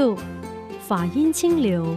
六法音清流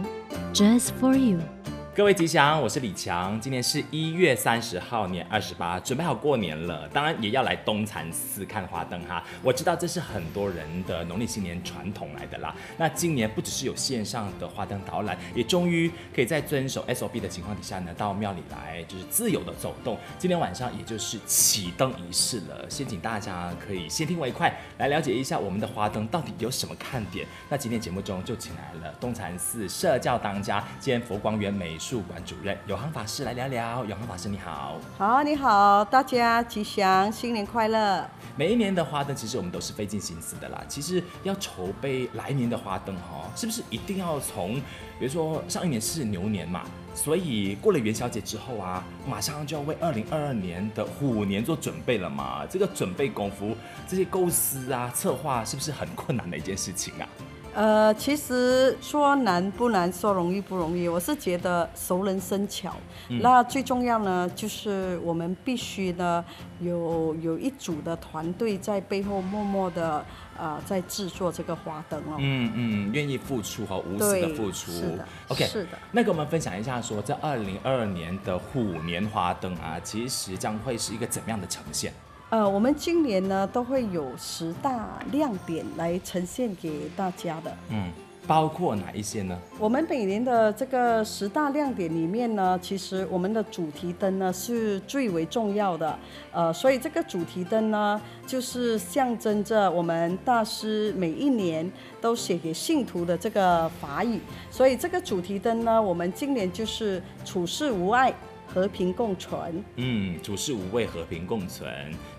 ，Just for you。各位吉祥，我是李强。今天是一月三十号，年二十八，准备好过年了，当然也要来东禅寺看花灯哈。我知道这是很多人的农历新年传统来的啦。那今年不只是有线上的花灯导览，也终于可以在遵守 SOP 的情况底下呢，到庙里来就是自由的走动。今天晚上也就是启灯仪式了，先请大家可以先听为快，来了解一下我们的花灯到底有什么看点。那今天节目中就请来了东禅寺社教当家兼佛光缘美术馆主任永航法师来聊聊。永航法师你好，好，你好，大家吉祥，新年快乐。每一年的花灯，其实我们都是费尽心思的啦。其实要筹备来年的花灯哈，是不是一定要从，比如说上一年是牛年嘛，所以过了元宵节之后啊，马上就要为二零二二年的虎年做准备了嘛？这个准备功夫，这些构思啊、策划，是不是很困难的一件事情啊？呃，其实说难不难，说容易不容易。我是觉得熟能生巧。嗯、那最重要呢，就是我们必须呢有有一组的团队在背后默默的呃在制作这个花灯哦。嗯嗯，愿意付出和无私的付出。是的。OK，是的。那给我们分享一下说，这二零二二年的虎年花灯啊，其实将会是一个怎么样的呈现？呃，我们今年呢都会有十大亮点来呈现给大家的。嗯，包括哪一些呢？我们每年的这个十大亮点里面呢，其实我们的主题灯呢是最为重要的。呃，所以这个主题灯呢，就是象征着我们大师每一年都写给信徒的这个法语。所以这个主题灯呢，我们今年就是处世无碍。和平共存，嗯，主事无畏，和平共存，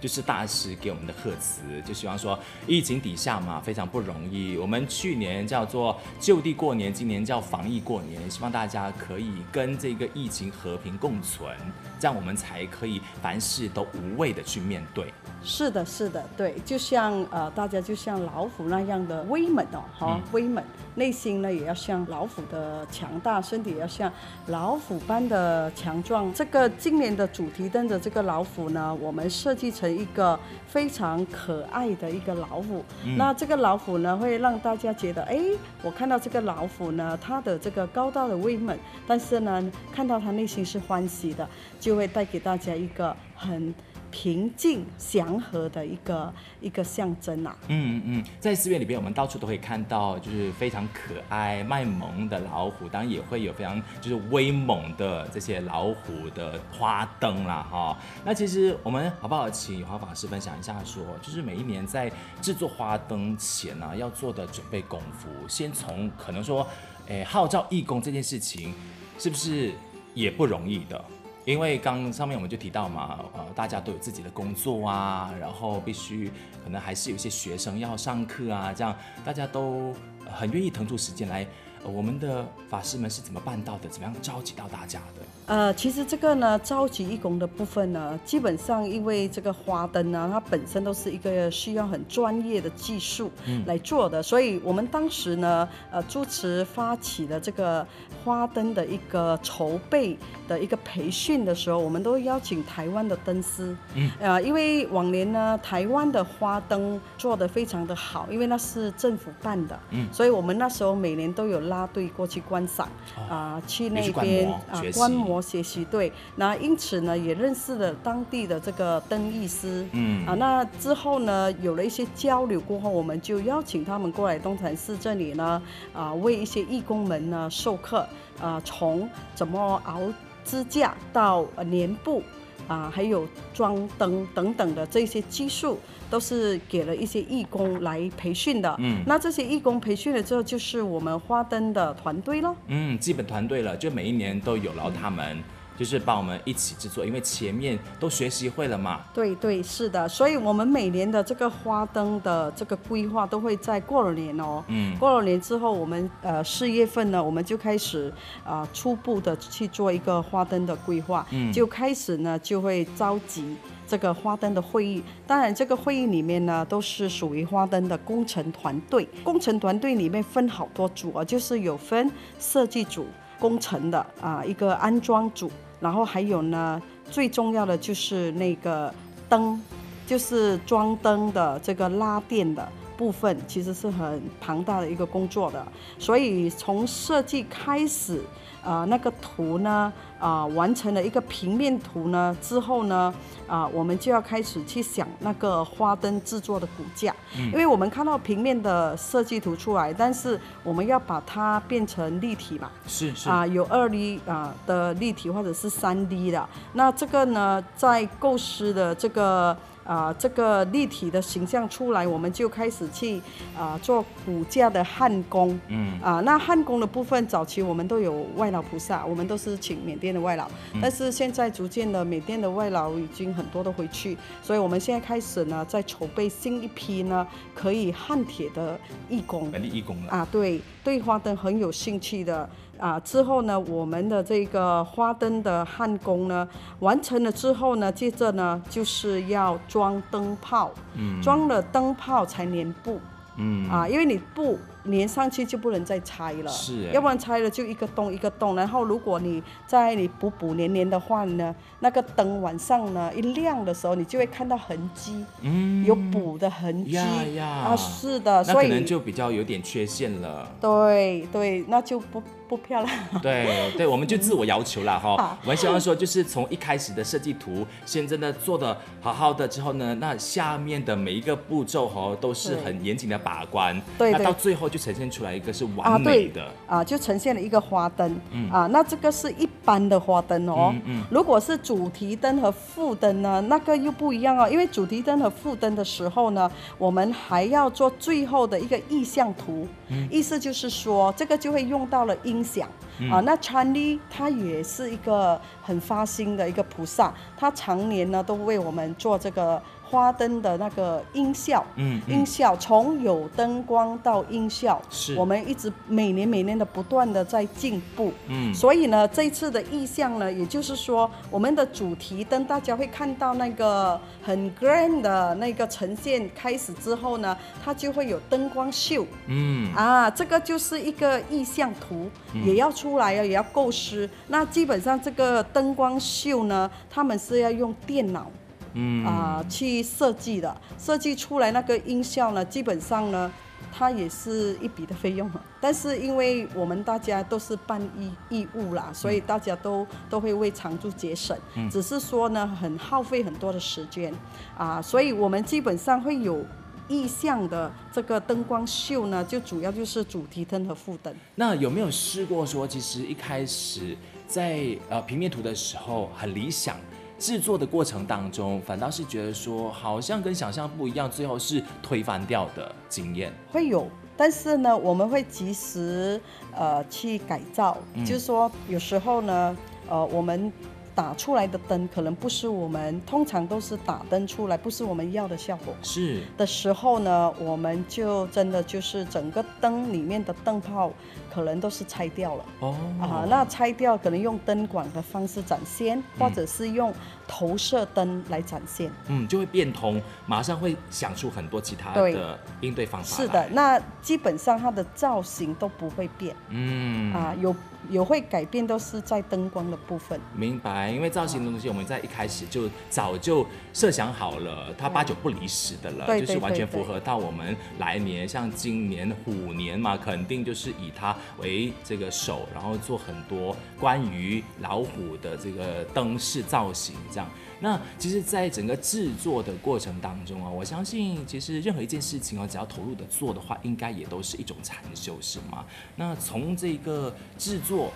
就是大师给我们的贺词，就希望说，疫情底下嘛，非常不容易。我们去年叫做就地过年，今年叫防疫过年，希望大家可以跟这个疫情和平共存，这样我们才可以凡事都无畏的去面对。是的，是的，对，就像呃，大家就像老虎那样的威猛哦，哈，威猛，内心呢也要像老虎的强大，身体也要像老虎般的强壮。这个今年的主题灯的这个老虎呢，我们设计成一个非常可爱的一个老虎。嗯、那这个老虎呢，会让大家觉得，哎，我看到这个老虎呢，它的这个高大的威猛，但是呢，看到它内心是欢喜的，就会带给大家一个很。平静祥和的一个一个象征呐、啊。嗯嗯，在寺院里边，我们到处都可以看到，就是非常可爱卖萌的老虎，当然也会有非常就是威猛的这些老虎的花灯啦，哈。那其实我们好不好请永航法师分享一下说，就是每一年在制作花灯前呢、啊，要做的准备功夫，先从可能说，诶，号召义工这件事情，是不是也不容易的？因为刚上面我们就提到嘛，呃，大家都有自己的工作啊，然后必须可能还是有些学生要上课啊，这样大家都很愿意腾出时间来。我们的法师们是怎么办到的？怎么样召集到大家的？呃，其实这个呢，召集义工的部分呢，基本上因为这个花灯呢，它本身都是一个需要很专业的技术来做的，嗯、所以我们当时呢，呃，主持发起了这个花灯的一个筹备的一个培训的时候，我们都邀请台湾的灯师，嗯，呃，因为往年呢，台湾的花灯做的非常的好，因为那是政府办的，嗯，所以我们那时候每年都有拉。队过去观赏，啊、呃，去那边啊观摩学习，对，那因此呢也认识了当地的这个灯艺师，嗯，啊，那之后呢有了一些交流过后，我们就邀请他们过来东禅寺这里呢，啊，为一些义工们呢授课，啊，从怎么熬支架到粘布。啊，还有装灯等等的这些技术，都是给了一些义工来培训的。嗯，那这些义工培训了之后，就是我们花灯的团队了。嗯，基本团队了，就每一年都有劳他们。嗯就是帮我们一起制作，因为前面都学习会了嘛。对对，是的，所以我们每年的这个花灯的这个规划都会在过了年哦。嗯。过了年之后，我们呃四月份呢，我们就开始啊、呃、初步的去做一个花灯的规划。嗯。就开始呢就会召集这个花灯的会议，当然这个会议里面呢都是属于花灯的工程团队。工程团队里面分好多组啊，就是有分设计组、工程的啊一个安装组。然后还有呢，最重要的就是那个灯，就是装灯的这个拉电的。部分其实是很庞大的一个工作的，所以从设计开始，啊、呃，那个图呢，啊、呃，完成了一个平面图呢之后呢，啊、呃，我们就要开始去想那个花灯制作的骨架，嗯、因为我们看到平面的设计图出来，但是我们要把它变成立体嘛，是是。啊、呃，有二 D 啊的立体或者是三 D 的，那这个呢，在构思的这个。啊、呃，这个立体的形象出来，我们就开始去啊、呃、做骨架的焊工。嗯。啊、呃，那焊工的部分，早期我们都有外劳菩萨，我们都是请缅甸的外劳。嗯、但是现在逐渐的，缅甸的外劳已经很多都回去，所以我们现在开始呢，在筹备新一批呢可以焊铁的义工。本地义工了。啊，对，对花灯很有兴趣的。啊，之后呢，我们的这个花灯的焊工呢，完成了之后呢，接着呢就是要装灯泡，嗯，装了灯泡才粘布，嗯，啊，因为你布。粘上去就不能再拆了，是，要不然拆了就一个洞一个洞。然后如果你在你补补粘粘的话呢，那个灯晚上呢一亮的时候，你就会看到痕迹，嗯，有补的痕迹呀呀啊，是的，所以可能就比较有点缺陷了。对对，那就不不漂亮。对对，我们就自我要求了 哈。我们希望说，就是从一开始的设计图，先真的做的好好的之后呢，那下面的每一个步骤哈都是很严谨的把关，对，那到最后。就呈现出来一个是完美的。啊，就呈现了一个花灯，嗯、啊，那这个是一般的花灯哦。嗯嗯、如果是主题灯和副灯呢，那个又不一样哦。因为主题灯和副灯的时候呢，我们还要做最后的一个意向图，嗯、意思就是说这个就会用到了音响、嗯、啊。那查理他也是一个很发心的一个菩萨，他常年呢都为我们做这个。花灯的那个音效，嗯，嗯。音效从有灯光到音效，是。我们一直每年每年的不断的在进步，嗯，所以呢，这次的意象呢，也就是说，我们的主题灯大家会看到那个很 grand 的那个呈现开始之后呢，它就会有灯光秀，嗯，啊，这个就是一个意向图，嗯、也要出来啊，也要构思。那基本上这个灯光秀呢，他们是要用电脑。嗯啊，去设计的，设计出来那个音效呢，基本上呢，它也是一笔的费用。但是因为我们大家都是办义义务啦，所以大家都都会为常住节省。嗯，只是说呢，很耗费很多的时间啊，所以我们基本上会有意向的这个灯光秀呢，就主要就是主题灯和副灯。那有没有试过说，其实一开始在呃平面图的时候很理想？制作的过程当中，反倒是觉得说好像跟想象不一样，最后是推翻掉的经验会有，但是呢，我们会及时呃去改造，嗯、就是说有时候呢，呃我们。打出来的灯可能不是我们通常都是打灯出来，不是我们要的效果。是的时候呢，我们就真的就是整个灯里面的灯泡可能都是拆掉了。哦啊，那拆掉可能用灯管的方式展现，或者是用投射灯来展现。嗯，就会变通，马上会想出很多其他的应对方法。是的，那基本上它的造型都不会变。嗯啊，有。有会改变，都是在灯光的部分。明白，因为造型的东西，我们在一开始就早就设想好了，它八九不离十的了，就是完全符合到我们来年，像今年虎年嘛，肯定就是以它为这个手，然后做很多关于老虎的这个灯饰造型这样。那其实，在整个制作的过程当中啊，我相信其实任何一件事情啊，只要投入的做的话，应该也都是一种禅修，是吗？那从这个制作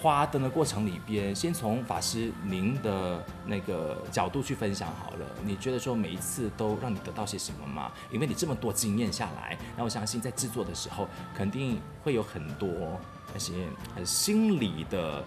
花灯的过程里边，先从法师您的那个角度去分享好了。你觉得说每一次都让你得到些什么吗？因为你这么多经验下来，那我相信在制作的时候，肯定会有很多那些很心理的。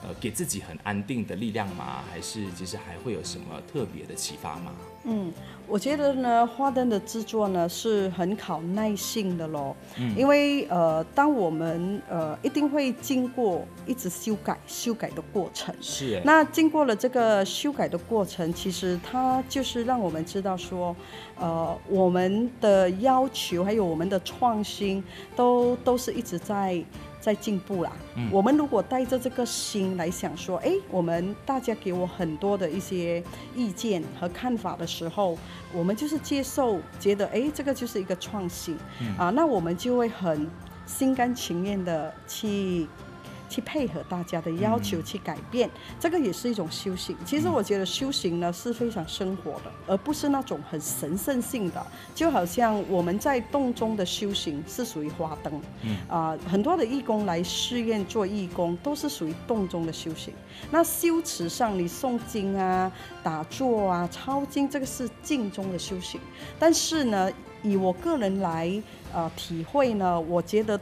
呃，给自己很安定的力量吗？还是其实还会有什么特别的启发吗？嗯，我觉得呢，花灯的制作呢是很考耐性的咯。嗯，因为呃，当我们呃一定会经过一直修改、修改的过程。是。那经过了这个修改的过程，其实它就是让我们知道说，呃，我们的要求还有我们的创新都都是一直在。在进步啦。嗯，我们如果带着这个心来想说，哎，我们大家给我很多的一些意见和看法的时候，我们就是接受，觉得哎，这个就是一个创新，嗯，啊，那我们就会很心甘情愿的去。去配合大家的要求去改变，嗯、这个也是一种修行。其实我觉得修行呢是非常生活的，而不是那种很神圣性的。就好像我们在洞中的修行是属于花灯，嗯啊、呃，很多的义工来寺院做义工都是属于洞中的修行。那修持上，你诵经啊、打坐啊、抄经，这个是静中的修行。但是呢，以我个人来呃体会呢，我觉得。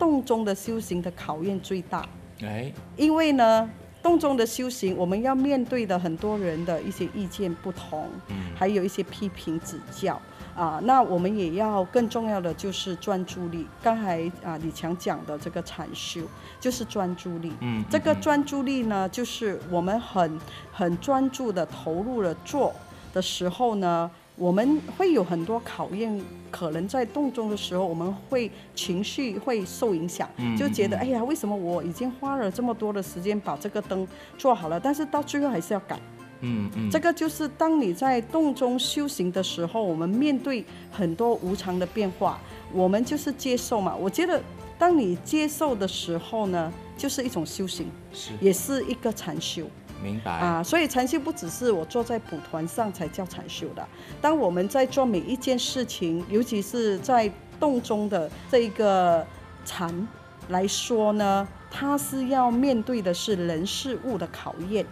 洞中的修行的考验最大，哎，因为呢，洞中的修行，我们要面对的很多人的一些意见不同，嗯，还有一些批评指教。啊，那我们也要更重要的就是专注力。刚才啊，李强讲的这个禅修就是专注力，嗯，这个专注力呢，就是我们很很专注的投入了做的时候呢。我们会有很多考验，可能在洞中的时候，我们会情绪会受影响，就觉得哎呀，为什么我已经花了这么多的时间把这个灯做好了，但是到最后还是要改。嗯嗯，这个就是当你在洞中修行的时候，我们面对很多无常的变化，我们就是接受嘛。我觉得当你接受的时候呢，就是一种修行，是，也是一个禅修。明白啊，所以禅修不只是我坐在蒲团上才叫禅修的。当我们在做每一件事情，尤其是在洞中的这一个禅来说呢，它是要面对的是人事物的考验，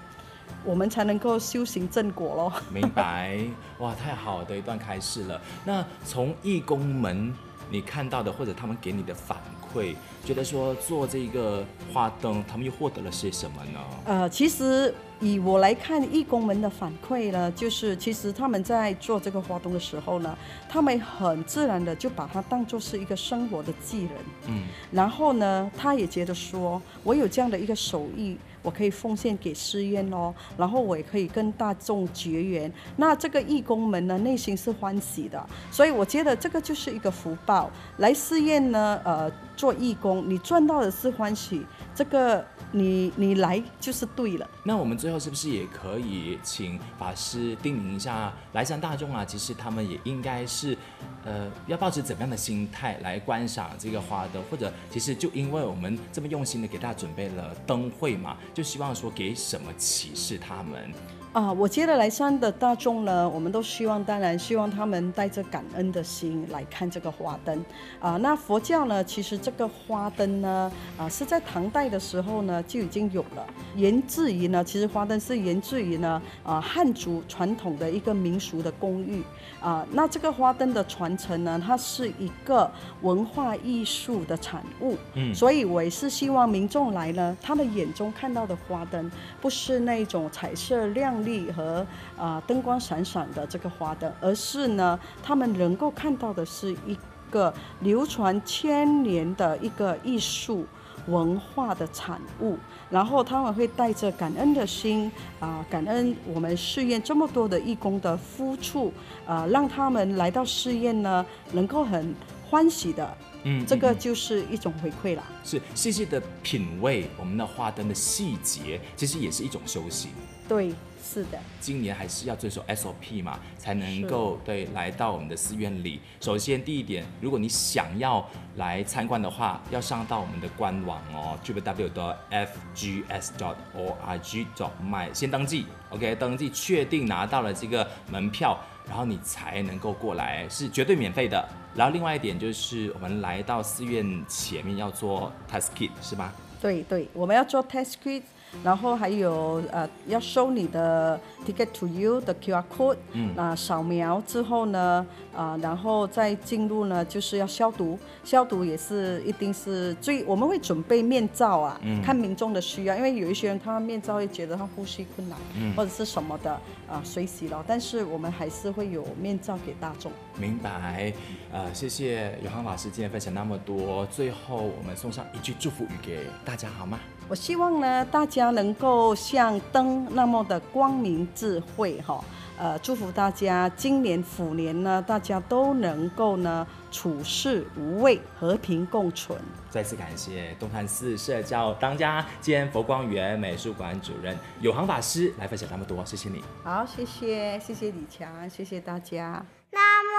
我们才能够修行正果咯。明白，哇，太好的一段开示了。那从义工们你看到的，或者他们给你的反馈，觉得说做这个花灯，他们又获得了些什么呢？呃，其实以我来看，义工们的反馈呢，就是其实他们在做这个花灯的时候呢，他们很自然的就把它当做是一个生活的技能。嗯，然后呢，他也觉得说，我有这样的一个手艺。我可以奉献给寺院哦，然后我也可以跟大众结缘。那这个义工们呢，内心是欢喜的，所以我觉得这个就是一个福报。来寺院呢，呃，做义工，你赚到的是欢喜，这个你你来就是对了。那我们最后是不是也可以请法师叮咛一下，来山大众啊，其实他们也应该是。呃，要抱持怎么样的心态来观赏这个花灯，或者其实就因为我们这么用心的给大家准备了灯会嘛，就希望说给什么启示他们。啊，我觉得来山的大众呢，我们都希望，当然希望他们带着感恩的心来看这个花灯。啊，那佛教呢，其实这个花灯呢，啊是在唐代的时候呢就已经有了，源自于呢，其实花灯是源自于呢，啊汉族传统的一个民俗的工艺。啊，那这个花灯的传承呢，它是一个文化艺术的产物。嗯，所以我也是希望民众来呢，他们眼中看到的花灯，不是那种彩色亮丽和啊灯光闪闪的这个花灯，而是呢，他们能够看到的是一个流传千年的一个艺术文化的产物，然后他们会带着感恩的心啊，感恩我们试验这么多的义工的付出啊，让他们来到试验呢，能够很欢喜的，嗯，这个就是一种回馈啦。是细细的品味我们的花灯的细节，其实也是一种修行。对。是的，今年还是要遵守 SOP 嘛，才能够对来到我们的寺院里。首先第一点，如果你想要来参观的话，要上到我们的官网哦，www.fgs.org.my，先登记，OK，登记确定拿到了这个门票，然后你才能够过来，是绝对免费的。然后另外一点就是，我们来到寺院前面要做 test kit 是吗？对对，我们要做 test kit。然后还有呃，要收你的 ticket to you 的 QR code，嗯，那扫描之后呢，啊、呃，然后再进入呢，就是要消毒，消毒也是一定是最，我们会准备面罩啊，嗯，看民众的需要，因为有一些人他面罩会觉得他呼吸困难，嗯，或者是什么的啊，水洗了，但是我们还是会有面罩给大众。明白，呃，谢谢永航老师今天分享那么多，最后我们送上一句祝福语给大家好吗？我希望呢，大家能够像灯那么的光明智慧哈。呃，祝福大家今年虎年呢，大家都能够呢处事无畏，和平共存。再次感谢东禅寺社教当家兼佛光缘美术馆主任有行法师来分享那么多，谢谢你。好，谢谢，谢谢李强，谢谢大家。南无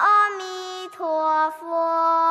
阿弥陀佛，